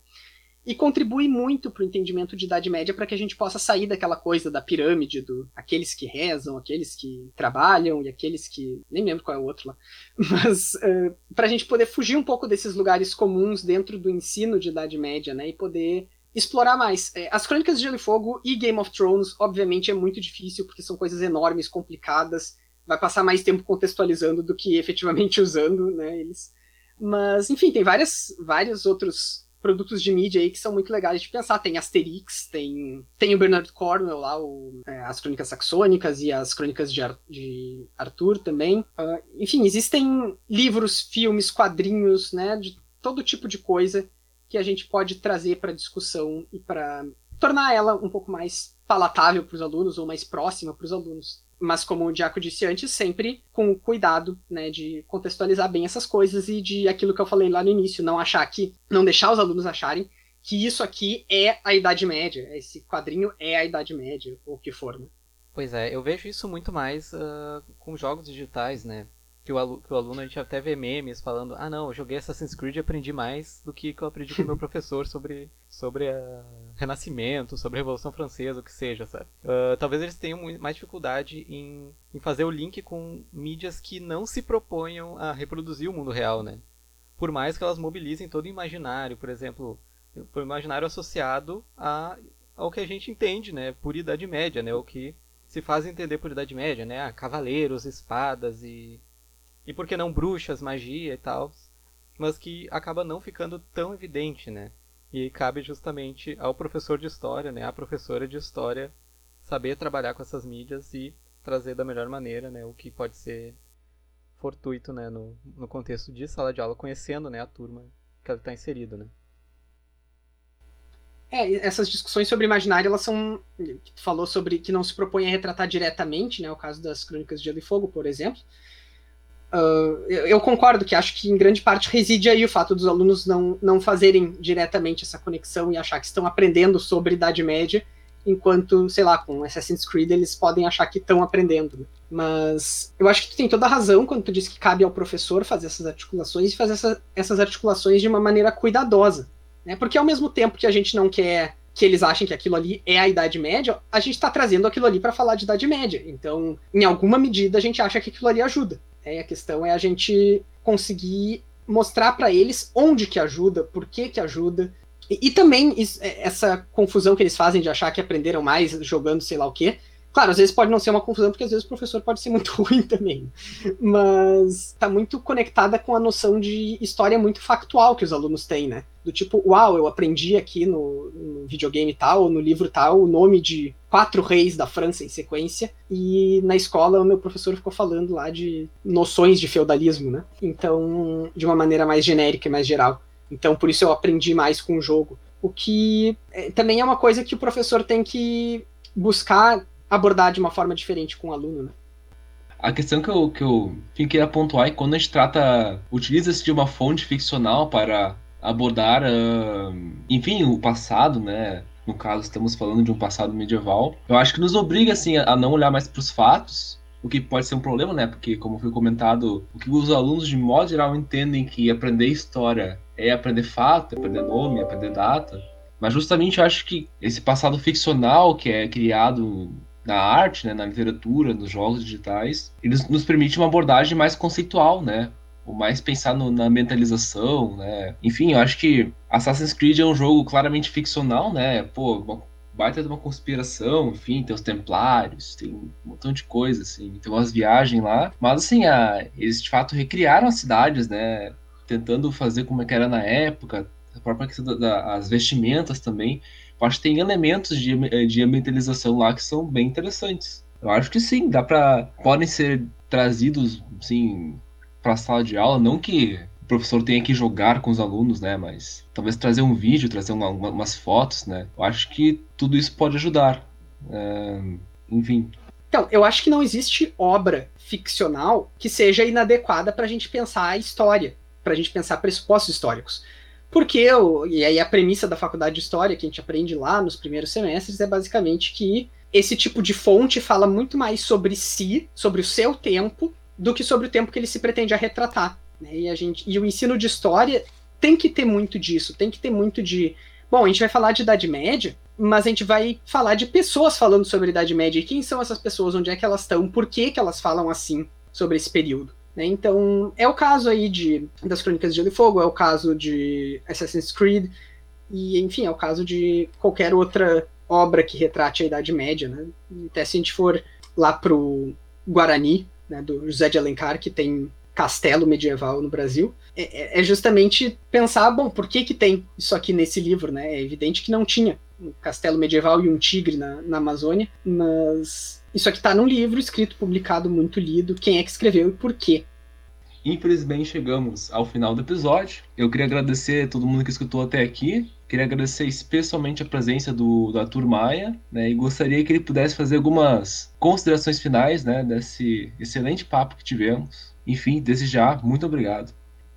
Speaker 3: E contribui muito para o entendimento de Idade Média para que a gente possa sair daquela coisa da pirâmide, do aqueles que rezam, aqueles que trabalham e aqueles que. Nem lembro qual é o outro lá. Mas uh, para a gente poder fugir um pouco desses lugares comuns dentro do ensino de Idade Média, né? E poder explorar mais. É, as Crônicas de Gelo e Fogo e Game of Thrones, obviamente, é muito difícil, porque são coisas enormes, complicadas vai passar mais tempo contextualizando do que efetivamente usando, né, eles. Mas, enfim, tem várias, vários outros produtos de mídia aí que são muito legais de pensar. Tem Asterix, tem, tem o Bernard Cornwell lá, o, é, as Crônicas Saxônicas e as Crônicas de, Ar, de Arthur também. Uh, enfim, existem livros, filmes, quadrinhos, né, de todo tipo de coisa que a gente pode trazer para discussão e para tornar ela um pouco mais palatável para os alunos ou mais próxima para os alunos mas como o Diaco disse antes, sempre com o cuidado, né, de contextualizar bem essas coisas e de aquilo que eu falei lá no início, não achar que, não deixar os alunos acharem que isso aqui é a Idade Média, esse quadrinho é a Idade Média, ou o que for, né?
Speaker 2: Pois é, eu vejo isso muito mais uh, com jogos digitais, né? Que o, aluno, que o aluno a gente até vê memes falando, ah não, eu joguei Assassin's Creed e aprendi mais do que, que eu aprendi com o meu professor sobre, sobre a Renascimento, sobre a Revolução Francesa, o que seja, sabe? Uh, talvez eles tenham mais dificuldade em, em fazer o link com mídias que não se proponham a reproduzir o mundo real, né? Por mais que elas mobilizem todo o imaginário, por exemplo, o imaginário associado a, ao que a gente entende, né? Por Idade Média, né? O que se faz entender por Idade Média, né? Ah, cavaleiros, espadas e e por que não bruxas, magia e tal, mas que acaba não ficando tão evidente, né? E cabe justamente ao professor de história, né, à professora de história, saber trabalhar com essas mídias e trazer da melhor maneira, né, o que pode ser fortuito, né, no, no contexto de sala de aula, conhecendo, né, a turma que ela está inserida, né.
Speaker 3: É, essas discussões sobre imaginário, elas são. Tu falou sobre que não se propõe a retratar diretamente, né? O caso das Crônicas de Gelo e Fogo, por exemplo. Uh, eu, concordo que acho que em grande parte reside aí o fato dos alunos não, não fazerem diretamente essa conexão e achar que estão aprendendo sobre Idade Média, enquanto, sei lá, com Assassin's Creed eles podem achar que estão aprendendo. Né? Mas eu acho que tu tem toda a razão quando tu diz que cabe ao professor fazer essas articulações e fazer essa, essas articulações de uma maneira cuidadosa. Né? Porque ao mesmo tempo que a gente não quer que eles achem que aquilo ali é a Idade Média, a gente está trazendo aquilo ali para falar de Idade Média. Então, em alguma medida, a gente acha que aquilo ali ajuda. É, a questão é a gente conseguir mostrar para eles onde que ajuda, por que que ajuda. E, e também isso, é, essa confusão que eles fazem de achar que aprenderam mais jogando sei lá o quê. Claro, às vezes pode não ser uma confusão, porque às vezes o professor pode ser muito ruim também. Mas está muito conectada com a noção de história muito factual que os alunos têm, né? Do tipo, uau, eu aprendi aqui no, no videogame tal, no livro tal, o nome de quatro reis da França em sequência, e na escola o meu professor ficou falando lá de noções de feudalismo, né? Então, de uma maneira mais genérica e mais geral. Então, por isso eu aprendi mais com o jogo. O que é, também é uma coisa que o professor tem que buscar abordar de uma forma diferente com o aluno, né?
Speaker 1: A questão que eu, que eu enfim, queria pontuar é quando a gente trata, utiliza-se de uma fonte ficcional para abordar, uh, enfim, o passado, né? No caso, estamos falando de um passado medieval. Eu acho que nos obriga, assim, a não olhar mais para os fatos, o que pode ser um problema, né? Porque, como foi comentado, o que os alunos, de modo geral, entendem que aprender história é aprender fato, é aprender nome, é aprender data. Mas justamente eu acho que esse passado ficcional que é criado na arte, né, na literatura, nos jogos digitais, eles nos permite uma abordagem mais conceitual, né? ou mais pensar no, na mentalização, né? Enfim, eu acho que Assassin's Creed é um jogo claramente ficcional, né? Pô, uma baita de uma conspiração, enfim, tem os templários, tem um montão de coisa, assim, tem umas viagens lá. Mas, assim, a, eles de fato recriaram as cidades, né? Tentando fazer como é que era na época, a própria questão das da, vestimentas também. Eu acho que tem elementos de, de ambientalização lá que são bem interessantes. Eu acho que sim, dá para podem ser trazidos, sim, para a sala de aula, não que o professor tenha que jogar com os alunos, né? Mas talvez trazer um vídeo, trazer uma, uma, umas fotos, né? Eu acho que tudo isso pode ajudar. É, enfim.
Speaker 3: Então, eu acho que não existe obra ficcional que seja inadequada para a gente pensar a história, para a gente pensar pressupostos históricos. Porque, eu, e aí a premissa da faculdade de História, que a gente aprende lá nos primeiros semestres, é basicamente que esse tipo de fonte fala muito mais sobre si, sobre o seu tempo, do que sobre o tempo que ele se pretende retratar. Né? E, a gente, e o ensino de história tem que ter muito disso, tem que ter muito de. Bom, a gente vai falar de Idade Média, mas a gente vai falar de pessoas falando sobre a Idade Média. E quem são essas pessoas? Onde é que elas estão? Por que, que elas falam assim sobre esse período? Né? Então, é o caso aí de das Crônicas de Gelo e Fogo, é o caso de Assassin's Creed, e enfim, é o caso de qualquer outra obra que retrate a Idade Média. Né? Até se a gente for lá pro Guarani, né, do José de Alencar, que tem castelo medieval no Brasil, é, é, justamente pensar, bom, por que que tem isso aqui nesse livro, né? É evidente que não tinha um castelo medieval e um tigre na, na Amazônia, mas isso aqui está num livro escrito, publicado, muito lido. Quem é que escreveu e por quê?
Speaker 1: Infelizmente chegamos ao final do episódio. Eu queria agradecer a todo mundo que escutou até aqui. Queria agradecer especialmente a presença do, do Arthur Maia, né, e gostaria que ele pudesse fazer algumas considerações finais, né, desse excelente papo que tivemos. Enfim, desde já, muito obrigado.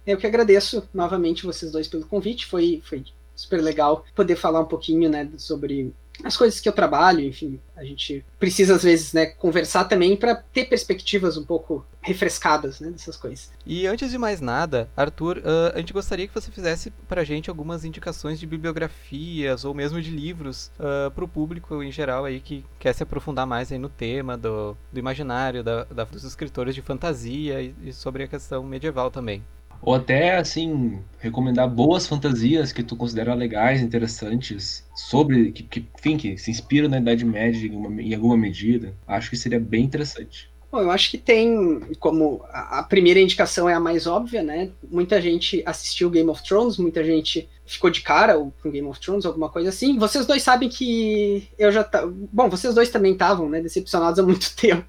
Speaker 3: Eu que agradeço novamente vocês dois pelo convite. Foi, foi super legal poder falar um pouquinho, né, sobre as coisas que eu trabalho, enfim, a gente precisa às vezes, né, conversar também para ter perspectivas um pouco refrescadas, né, dessas coisas.
Speaker 2: E antes de mais nada, Arthur, uh, a gente gostaria que você fizesse para a gente algumas indicações de bibliografias ou mesmo de livros uh, para o público em geral aí que quer se aprofundar mais aí no tema do, do imaginário, da, da, dos escritores de fantasia e, e sobre a questão medieval também.
Speaker 1: Ou até, assim, recomendar boas fantasias que tu considera legais, interessantes, sobre, que, que enfim, que se inspiram na Idade Média em, uma, em alguma medida. Acho que seria bem interessante.
Speaker 3: Bom, eu acho que tem, como a, primeira indicação é a mais óbvia, né? Muita gente assistiu Game of Thrones, muita gente ficou de cara com Game of Thrones, alguma coisa assim. Vocês dois sabem que eu já tá, bom, vocês dois também estavam, né, decepcionados há muito tempo.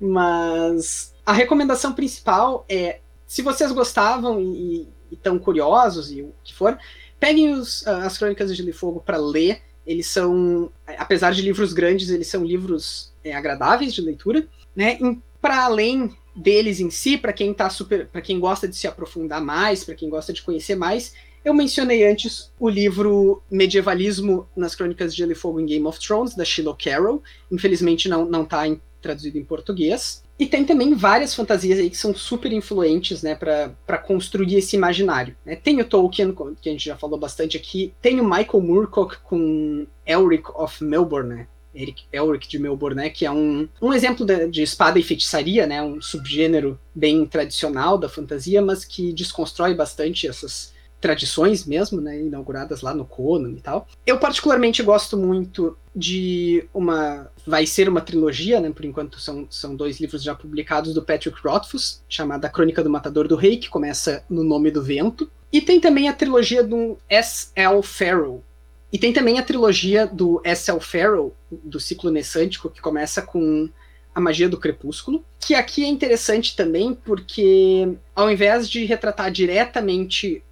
Speaker 3: Mas a recomendação principal é se vocês gostavam e estão curiosos e o que for, peguem os, ah, as Crônicas de Gelo e Fogo para ler. Eles são, apesar de livros grandes, eles são livros é, agradáveis de leitura, né? Para além deles em si, para quem tá super, para quem gosta de se aprofundar mais, para quem gosta de conhecer mais, eu mencionei antes o livro Medievalismo nas Crônicas de Gelo e Fogo em Game of Thrones da Shiloh Carroll. Infelizmente não não tá traduzido em português. E tem também várias fantasias aí que são super influentes, né, para construir esse imaginário. Né? Tem o Tolkien, que a gente já falou bastante aqui, tem o Michael Moorcock com Elric of Melbourne, né? Eric Elric de Melbourne, né, que é um, um exemplo de, de, espada e feitiçaria, né, um subgênero bem tradicional da fantasia, mas que desconstrói bastante essas tradições mesmo, né, inauguradas lá no Conan e tal. Eu particularmente gosto muito de uma, vai ser uma trilogia, né, por enquanto são, são dois livros já publicados do Patrick Rothfuss, chamada Crônica do Matador do Rei, que começa no Nome do Vento, e tem também a trilogia do S.L. Farrell, e tem também a trilogia do S.L. Farrell, do ciclo Nessântico, que começa com a magia do crepúsculo, que aqui é interessante também porque ao invés de retratar diretamente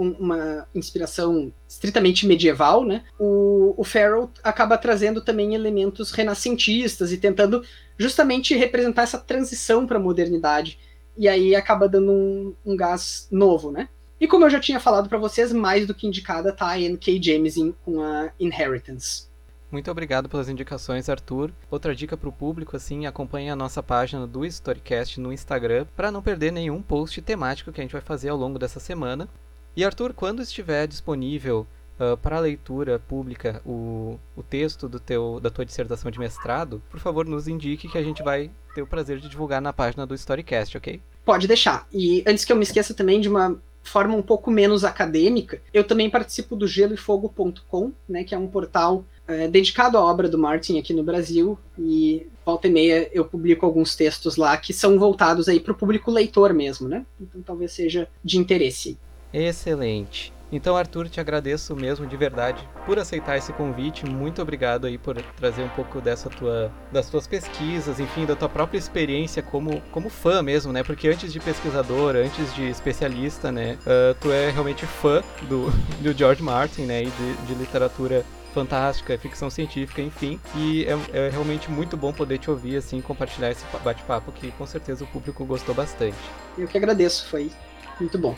Speaker 3: um, uma inspiração estritamente medieval, né? O, o Farrell acaba trazendo também elementos renascentistas e tentando justamente representar essa transição para a modernidade. E aí acaba dando um, um, gás novo, né? E como eu já tinha falado para vocês, mais do que indicada tá a N.K. Jemisin com a Inheritance.
Speaker 2: Muito obrigado pelas indicações, Arthur. Outra dica para o público, assim, acompanhe a nossa página do Storycast no Instagram para não perder nenhum post temático que a gente vai fazer ao longo dessa semana. E Arthur, quando estiver disponível uh, para leitura pública o, o texto do teu, da tua dissertação de mestrado, por favor nos indique que a gente vai ter o prazer de divulgar na página do Storycast, ok?
Speaker 3: Pode deixar. E antes que eu me esqueça também de uma forma um pouco menos acadêmica, eu também participo do geloefogo.com, né, que é um portal é, dedicado à obra do Martin aqui no Brasil, e volta e meia eu publico alguns textos lá que são voltados aí para o público leitor mesmo, né? Então talvez seja de interesse.
Speaker 2: Excelente. Então, Arthur, te agradeço mesmo de verdade por aceitar esse convite. Muito obrigado aí por trazer um pouco dessa tua, das tuas pesquisas, enfim, da tua própria experiência como, como fã mesmo, né? Porque antes de pesquisador, antes de especialista, né? Uh, tu é realmente fã do, do George Martin, né? E de, de literatura fantástica, ficção científica, enfim. E é, é, realmente muito bom poder te ouvir, assim, compartilhar esse bate-papo que com certeza o público gostou bastante.
Speaker 3: Eu que agradeço, foi muito bom.